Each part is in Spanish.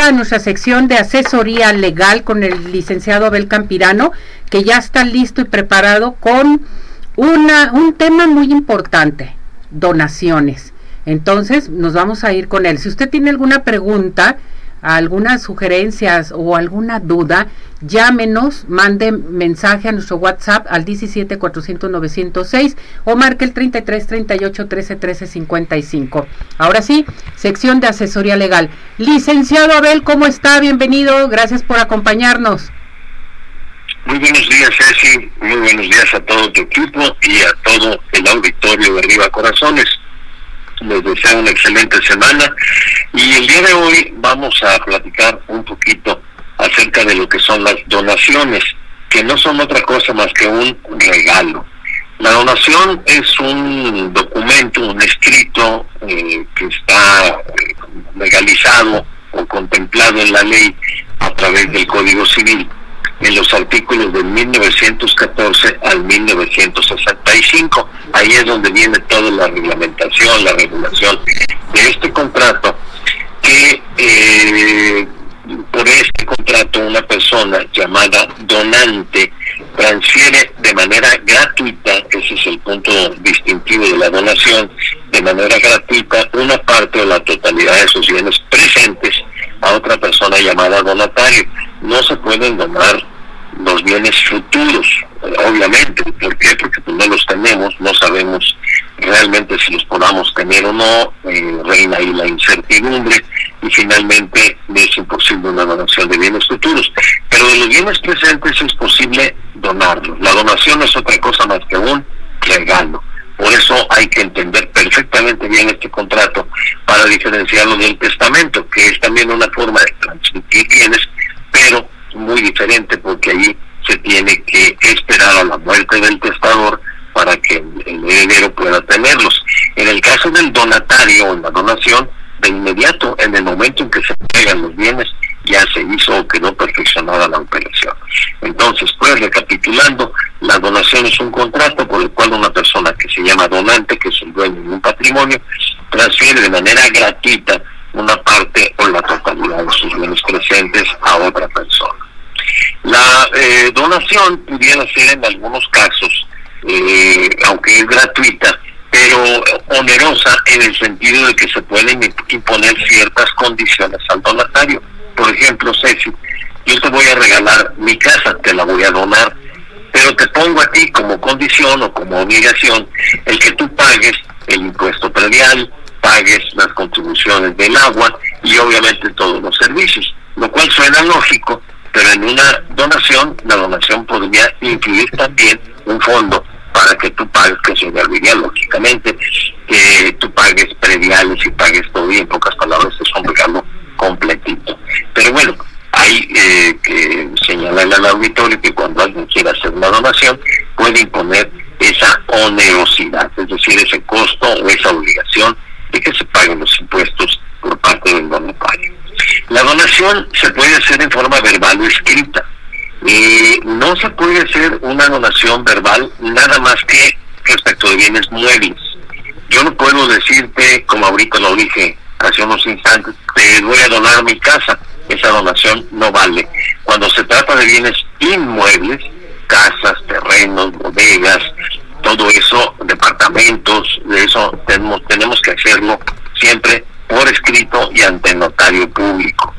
a nuestra sección de asesoría legal con el licenciado Abel Campirano, que ya está listo y preparado con una, un tema muy importante, donaciones. Entonces, nos vamos a ir con él. Si usted tiene alguna pregunta, algunas sugerencias o alguna duda, llámenos, mande mensaje a nuestro WhatsApp al 17 400 906 o marque el 33 38 13 13 55. Ahora sí, sección de asesoría legal. Licenciado Abel, ¿cómo está? Bienvenido, gracias por acompañarnos. Muy buenos días, Ceci. Muy buenos días a todo tu equipo y a todo el auditorio de Arriba Corazones les deseo una excelente semana y el día de hoy vamos a platicar un poquito acerca de lo que son las donaciones, que no son otra cosa más que un regalo. La donación es un documento, un escrito eh, que está eh, legalizado o contemplado en la ley a través del Código Civil en los artículos de 1914 al 1965. Ahí es donde viene toda la reglamentación, la regulación de este contrato, que eh, por este contrato una persona llamada donante transfiere de manera gratuita, ese es el punto distintivo de la donación, de manera gratuita una parte o la totalidad de sus bienes presentes a otra persona llamada donatario. No se pueden donar los bienes futuros, obviamente. ¿Por qué? Porque pues, no los tenemos, no sabemos realmente si los podamos tener o no, eh, reina ahí la incertidumbre y finalmente es imposible una donación de bienes futuros. Pero de los bienes presentes es posible donarlos. La donación es otra cosa más que un regalo. Por eso hay que entender perfectamente bien este contrato para diferenciarlo del testamento, que es también una forma de transmitir bienes, pero muy diferente porque ahí se tiene que esperar a la muerte del testador para que el heredero pueda tenerlos. En el caso del donatario o la donación, de inmediato, en el momento en que se entregan los bienes, ya se hizo o quedó perfeccionada la operación. Entonces, pues recapitulando, la donación es un contrato por el cual una persona que se llama donante, que es el dueño de un patrimonio, transfiere de manera gratuita una parte o la totalidad de sus bienes presentes a otra persona. Eh, donación pudiera ser en algunos casos, eh, aunque es gratuita, pero onerosa en el sentido de que se pueden imponer ciertas condiciones al donatario. Por ejemplo, Ceci, yo te voy a regalar mi casa, te la voy a donar, pero te pongo a ti como condición o como obligación el que tú pagues el impuesto predial, pagues las contribuciones del agua y obviamente todos los servicios, lo cual suena lógico, pero en una donación, la donación podría incluir también un fondo para que tú pagues, que se serviría lógicamente, que tú pagues prediales y pagues todo y en pocas palabras es un regalo completito. Pero bueno, hay eh, que señalarle al auditorio que cuando alguien quiera hacer una donación puede imponer esa onerosidad, es decir, ese costo o esa obligación de que se paguen los impuestos por parte del donatario. La donación se puede hacer en forma verbal o escrita. y no se puede hacer una donación verbal nada más que respecto de bienes muebles. Yo no puedo decirte, como ahorita lo dije hace unos instantes, te voy a donar mi casa. Esa donación no vale. Cuando se trata de bienes inmuebles, casas, terrenos, bodegas, todo eso, departamentos, de eso tenemos, tenemos que hacerlo siempre por escrito y ante notario público.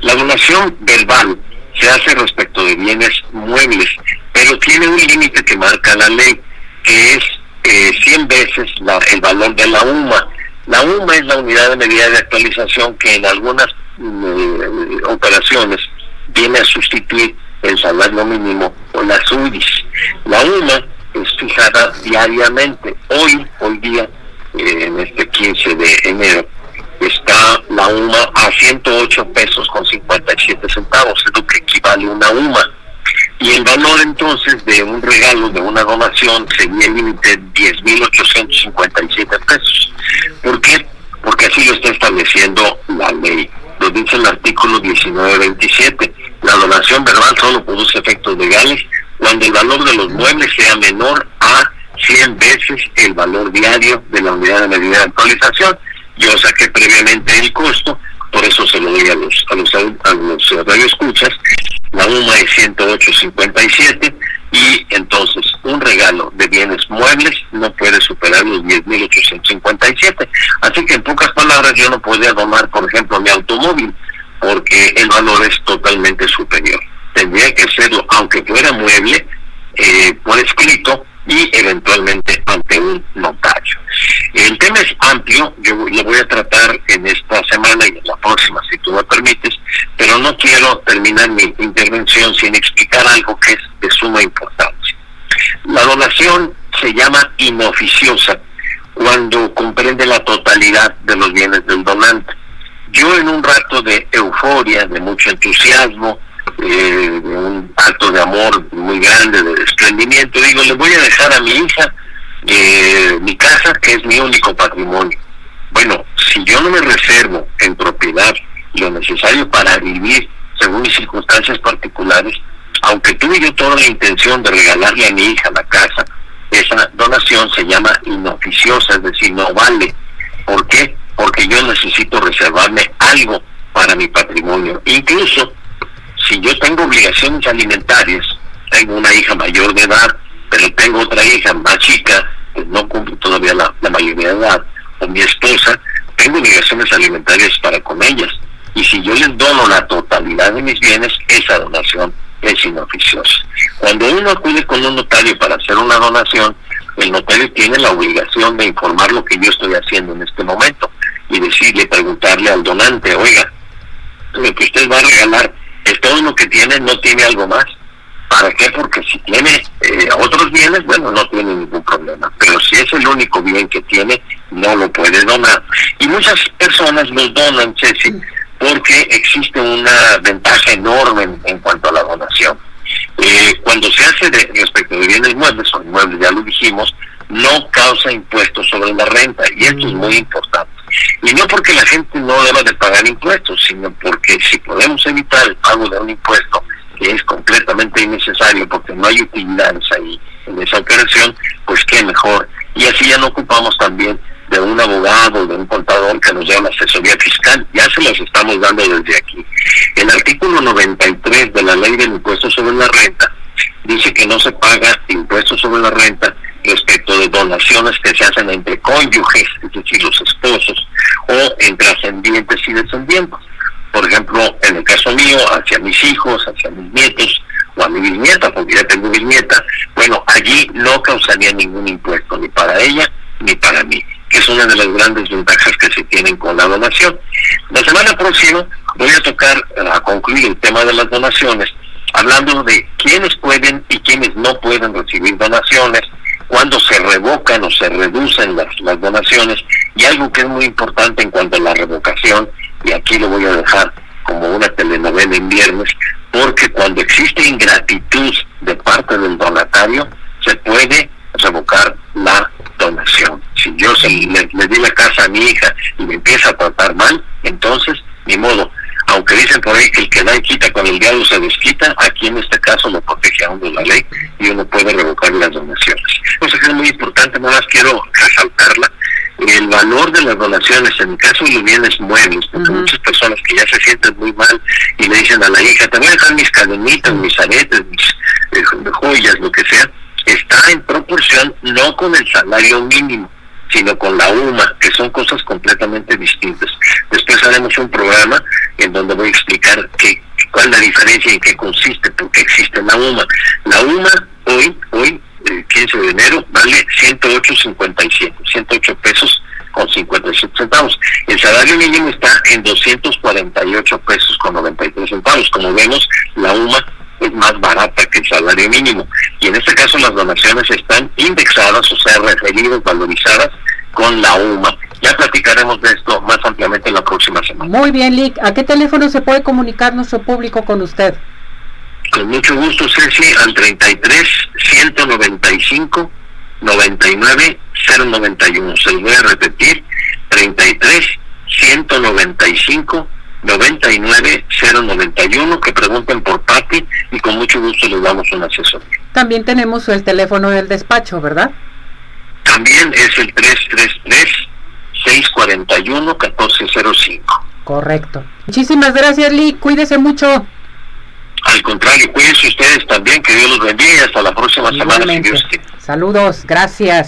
La donación verbal se hace respecto de bienes muebles, pero tiene un límite que marca la ley, que es eh, 100 veces el valor de la UMA. La UMA es la unidad de medida de actualización que en algunas eh, operaciones viene a sustituir el salario mínimo o la SUDIS. La UMA es fijada diariamente. Hoy, hoy día, eh, en este 15 de UMA a 108 pesos con 57 centavos, es lo que equivale una UMA. Y el valor entonces de un regalo, de una donación, sería el límite de 10.857 pesos. ¿Por qué? Porque así lo está estableciendo la ley. Lo dice el artículo 1927. La donación verbal solo produce efectos legales cuando el valor de los muebles sea menor a 100 veces el valor diario de la unidad de medida de actualización yo saqué previamente el costo, por eso se lo doy a los a los a los radioescuchas, la UMA es 108.57 y entonces un regalo de bienes muebles no puede superar los 10.857. Así que en pocas palabras yo no podría donar, por ejemplo, mi automóvil porque el valor es totalmente superior. Tendría que hacerlo, aunque fuera mueble, eh, por escrito y eventualmente ante un tema es amplio, yo lo voy a tratar en esta semana y en la próxima, si tú me permites, pero no quiero terminar mi intervención sin explicar algo que es de suma importancia. La donación se llama inoficiosa cuando comprende la totalidad de los bienes del donante. Yo en un rato de euforia, de mucho entusiasmo, eh, un acto de amor muy grande, de desprendimiento, digo, le voy a dejar a mi hija eh, mi casa, es mi único patrimonio. Bueno, si yo no me reservo en propiedad lo necesario para vivir según mis circunstancias particulares, aunque tuve yo toda la intención de regalarle a mi hija la casa, esa donación se llama inoficiosa, es decir, no vale. ¿Por qué? Porque yo necesito reservarme algo para mi patrimonio. Incluso si yo tengo obligaciones alimentarias, tengo una hija mayor de edad, pero tengo otra hija más chica, que no cumple todavía la, mayoría de edad, o mi esposa, tengo obligaciones alimentarias para con ellas. Y si yo les dono la totalidad de mis bienes, esa donación es inoficiosa. Cuando uno acude con un notario para hacer una donación, el notario tiene la obligación de informar lo que yo estoy haciendo en este momento y decirle, preguntarle al donante, oiga, lo que usted va a regalar es todo lo que tiene, no tiene algo más. ¿Para qué? Porque si tiene eh, otros bienes, bueno, no tiene ningún problema. Pero si es el único bien que tiene, no lo puede donar. Y muchas personas los donan, Ceci, porque existe una ventaja enorme en, cuanto a la donación. Eh, cuando se hace de, respecto de bienes muebles o inmuebles, ya lo dijimos, no causa impuestos sobre la renta. Y esto es muy importante. Y no porque la gente no deba de pagar impuestos, sino porque si podemos evitar el pago de un impuesto que es completamente innecesario porque no hay utilidades ahí en esa operación, pues qué mejor. Y así ya no ocupamos también de un abogado, de un contador que nos llama asesoría fiscal, ya se los estamos dando desde aquí. El artículo 93 de la ley del impuesto sobre la renta dice que no se paga impuesto sobre la renta respecto de donaciones que se hacen entre cónyuges, es decir, los esposos, o entre ascendientes y descendientes. Por ejemplo, en el caso mío, hacia mis hijos, hacia mis nietos, o a mi bisnieta, porque ya tengo bisnieta, bueno, allí no causaría ningún impuesto, ni para ella, ni para mí, que es una de las grandes ventajas que se tienen con la donación. La semana próxima voy a tocar, a concluir el tema de las donaciones, hablando de quiénes pueden y quiénes no pueden recibir donaciones, cuando se revocan o se reducen las, las donaciones y algo que es muy importante en cuanto a la revocación, y aquí lo voy a dejar como una telenovela en viernes, porque cuando existe ingratitud de parte del donatario, se puede revocar la donación. Si yo se, le, di la casa a mi hija y me empieza a tratar mal, entonces, ni modo, aunque dicen por ahí que el que da y quita con el diablo se desquita, aquí en este caso lo protege a uno la ley y uno puede revocar las donaciones. Cosa que es muy importante, nada más quiero resaltarla, el valor de las donaciones, en el caso de los bienes muebles, porque muchas personas que ya se sienten muy mal y le dicen a la hija, te voy a dejar mis cadenitas, mis aretes, mis eh, joyas, lo que sea, está en proporción no con el salario mínimo, sino con la UMA, que son cosas completamente distintas. Después haremos un programa en donde voy a explicar qué, cuál es la diferencia y en qué consiste, por qué existe la UMA. La UMA hoy, hoy, el 15 de enero, vale 108.57, 108 pesos con 57 centavos. El salario mínimo está en 248 pesos con 93 centavos. Como vemos, la UMA es más barata que el salario mínimo. Y en este caso las donaciones están indexadas, o sea, referidas, valorizadas con la UMA. Ya platicaremos de esto más ampliamente la próxima semana. Muy bien, Lick. ¿A qué teléfono se puede comunicar nuestro público con usted? Con mucho gusto, Ceci, al 33 195 99 091. Se lo voy a repetir, 33 195 99091 que pregunten por Pati y con mucho gusto les damos un asesor. También tenemos el teléfono del despacho, ¿verdad? También es el 333 641 1405. Correcto. Muchísimas gracias, Lee. Cuídese mucho. Al contrario, cuídense ustedes también. Que Dios los bendiga. Hasta la próxima semana. Saludos. Gracias.